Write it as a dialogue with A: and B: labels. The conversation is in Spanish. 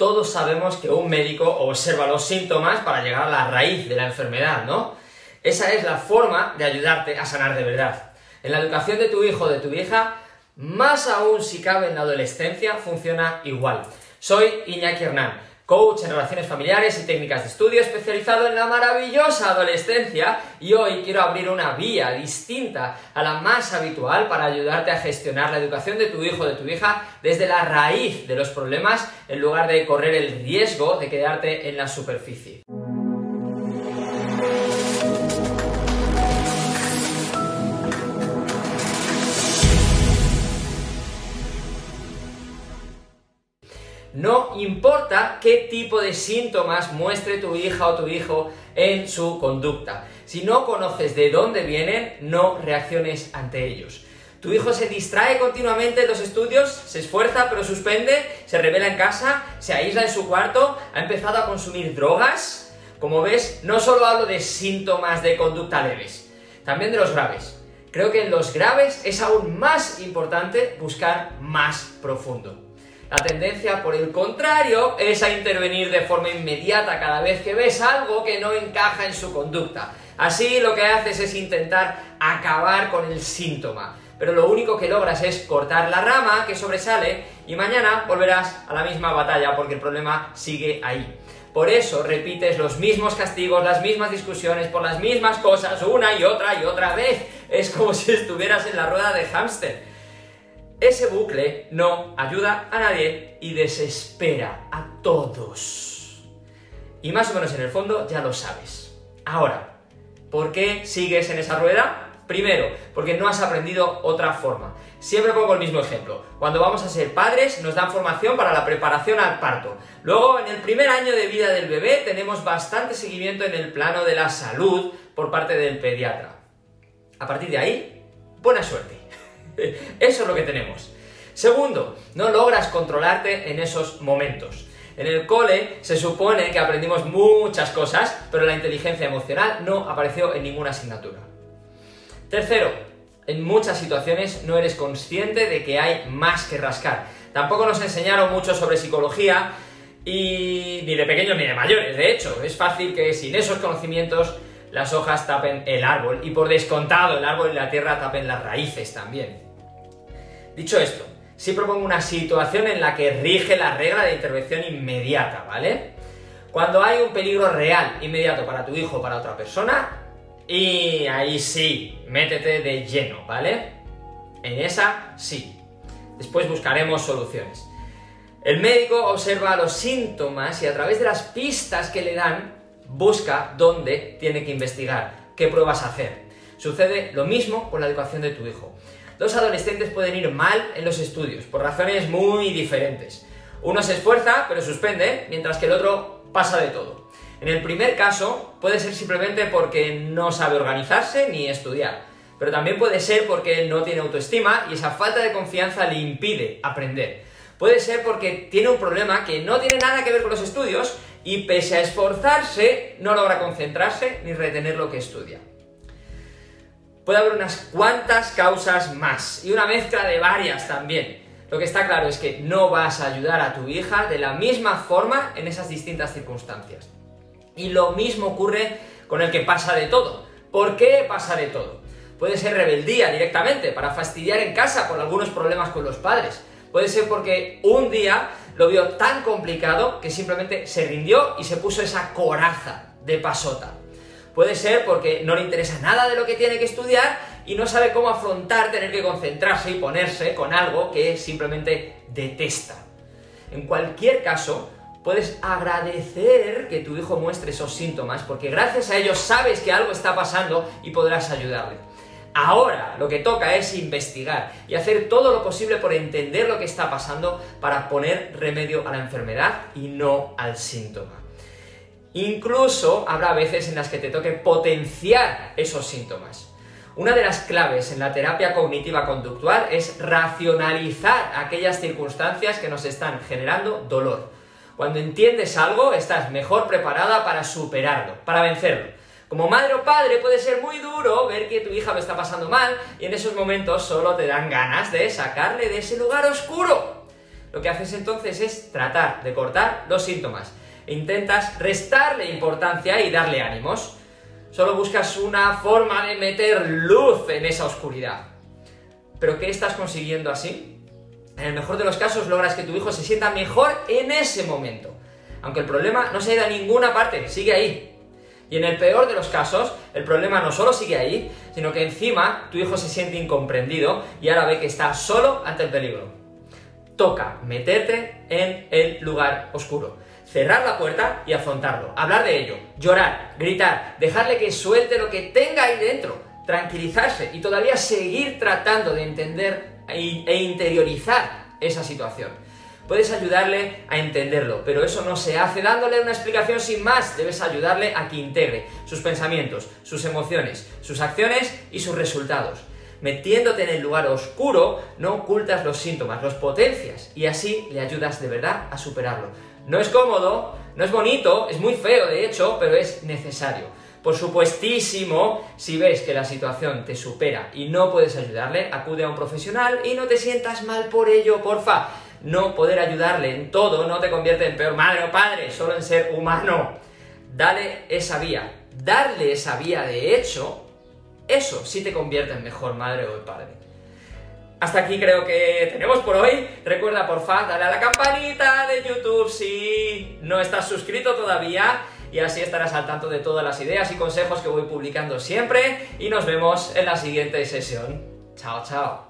A: todos sabemos que un médico observa los síntomas para llegar a la raíz de la enfermedad, ¿no? Esa es la forma de ayudarte a sanar de verdad. En la educación de tu hijo o de tu hija, más aún si cabe en la adolescencia, funciona igual. Soy Iñaki Hernán, coach en relaciones familiares y técnicas de estudio especializado en la maravillosa adolescencia y hoy quiero abrir una vía distinta a la más habitual para ayudarte a gestionar la educación de tu hijo o de tu hija desde la raíz de los problemas en lugar de correr el riesgo de quedarte en la superficie. Importa qué tipo de síntomas muestre tu hija o tu hijo en su conducta. Si no conoces de dónde vienen, no reacciones ante ellos. Tu hijo se distrae continuamente en los estudios, se esfuerza pero suspende, se revela en casa, se aísla en su cuarto, ha empezado a consumir drogas. Como ves, no solo hablo de síntomas de conducta leves, también de los graves. Creo que en los graves es aún más importante buscar más profundo. La tendencia, por el contrario, es a intervenir de forma inmediata cada vez que ves algo que no encaja en su conducta. Así lo que haces es intentar acabar con el síntoma. Pero lo único que logras es cortar la rama que sobresale y mañana volverás a la misma batalla porque el problema sigue ahí. Por eso repites los mismos castigos, las mismas discusiones por las mismas cosas una y otra y otra vez. Es como si estuvieras en la rueda de hámster. Ese bucle no ayuda a nadie y desespera a todos. Y más o menos en el fondo ya lo sabes. Ahora, ¿por qué sigues en esa rueda? Primero, porque no has aprendido otra forma. Siempre pongo el mismo ejemplo. Cuando vamos a ser padres nos dan formación para la preparación al parto. Luego, en el primer año de vida del bebé tenemos bastante seguimiento en el plano de la salud por parte del pediatra. A partir de ahí, buena suerte. Eso es lo que tenemos. Segundo, no logras controlarte en esos momentos. En el cole se supone que aprendimos muchas cosas, pero la inteligencia emocional no apareció en ninguna asignatura. Tercero, en muchas situaciones no eres consciente de que hay más que rascar. Tampoco nos enseñaron mucho sobre psicología y ni de pequeños ni de mayores. De hecho, es fácil que sin esos conocimientos las hojas tapen el árbol y por descontado el árbol y la tierra tapen las raíces también. Dicho esto, sí propongo una situación en la que rige la regla de intervención inmediata, ¿vale? Cuando hay un peligro real, inmediato para tu hijo o para otra persona, y ahí sí, métete de lleno, ¿vale? En esa sí. Después buscaremos soluciones. El médico observa los síntomas y a través de las pistas que le dan, busca dónde tiene que investigar, qué pruebas hacer. Sucede lo mismo con la educación de tu hijo. Dos adolescentes pueden ir mal en los estudios, por razones muy diferentes. Uno se esfuerza, pero suspende, mientras que el otro pasa de todo. En el primer caso, puede ser simplemente porque no sabe organizarse ni estudiar, pero también puede ser porque no tiene autoestima y esa falta de confianza le impide aprender. Puede ser porque tiene un problema que no tiene nada que ver con los estudios y pese a esforzarse, no logra concentrarse ni retener lo que estudia puede haber unas cuantas causas más y una mezcla de varias también. Lo que está claro es que no vas a ayudar a tu hija de la misma forma en esas distintas circunstancias. Y lo mismo ocurre con el que pasa de todo. ¿Por qué pasa de todo? Puede ser rebeldía directamente, para fastidiar en casa por algunos problemas con los padres. Puede ser porque un día lo vio tan complicado que simplemente se rindió y se puso esa coraza de pasota. Puede ser porque no le interesa nada de lo que tiene que estudiar y no sabe cómo afrontar tener que concentrarse y ponerse con algo que simplemente detesta. En cualquier caso, puedes agradecer que tu hijo muestre esos síntomas porque gracias a ellos sabes que algo está pasando y podrás ayudarle. Ahora lo que toca es investigar y hacer todo lo posible por entender lo que está pasando para poner remedio a la enfermedad y no al síntoma. Incluso habrá veces en las que te toque potenciar esos síntomas. Una de las claves en la terapia cognitiva conductual es racionalizar aquellas circunstancias que nos están generando dolor. Cuando entiendes algo, estás mejor preparada para superarlo, para vencerlo. Como madre o padre puede ser muy duro ver que tu hija lo está pasando mal y en esos momentos solo te dan ganas de sacarle de ese lugar oscuro. Lo que haces entonces es tratar de cortar los síntomas. Intentas restarle importancia y darle ánimos. Solo buscas una forma de meter luz en esa oscuridad. ¿Pero qué estás consiguiendo así? En el mejor de los casos logras que tu hijo se sienta mejor en ese momento. Aunque el problema no se ha ido a ninguna parte, sigue ahí. Y en el peor de los casos, el problema no solo sigue ahí, sino que encima tu hijo se siente incomprendido y ahora ve que está solo ante el peligro. Toca meterte en el lugar oscuro cerrar la puerta y afrontarlo, hablar de ello, llorar, gritar, dejarle que suelte lo que tenga ahí dentro, tranquilizarse y todavía seguir tratando de entender e interiorizar esa situación. Puedes ayudarle a entenderlo, pero eso no se hace dándole una explicación sin más. Debes ayudarle a que integre sus pensamientos, sus emociones, sus acciones y sus resultados. Metiéndote en el lugar oscuro, no ocultas los síntomas, los potencias y así le ayudas de verdad a superarlo. No es cómodo, no es bonito, es muy feo de hecho, pero es necesario. Por supuestísimo, si ves que la situación te supera y no puedes ayudarle, acude a un profesional y no te sientas mal por ello, porfa no poder ayudarle en todo no te convierte en peor madre o padre, solo en ser humano. Dale esa vía. Darle esa vía, de hecho, eso sí te convierte en mejor madre o padre. Hasta aquí creo que tenemos por hoy. Recuerda, porfa, dale a la campanita de YouTube si no estás suscrito todavía. Y así estarás al tanto de todas las ideas y consejos que voy publicando siempre. Y nos vemos en la siguiente sesión. Chao, chao.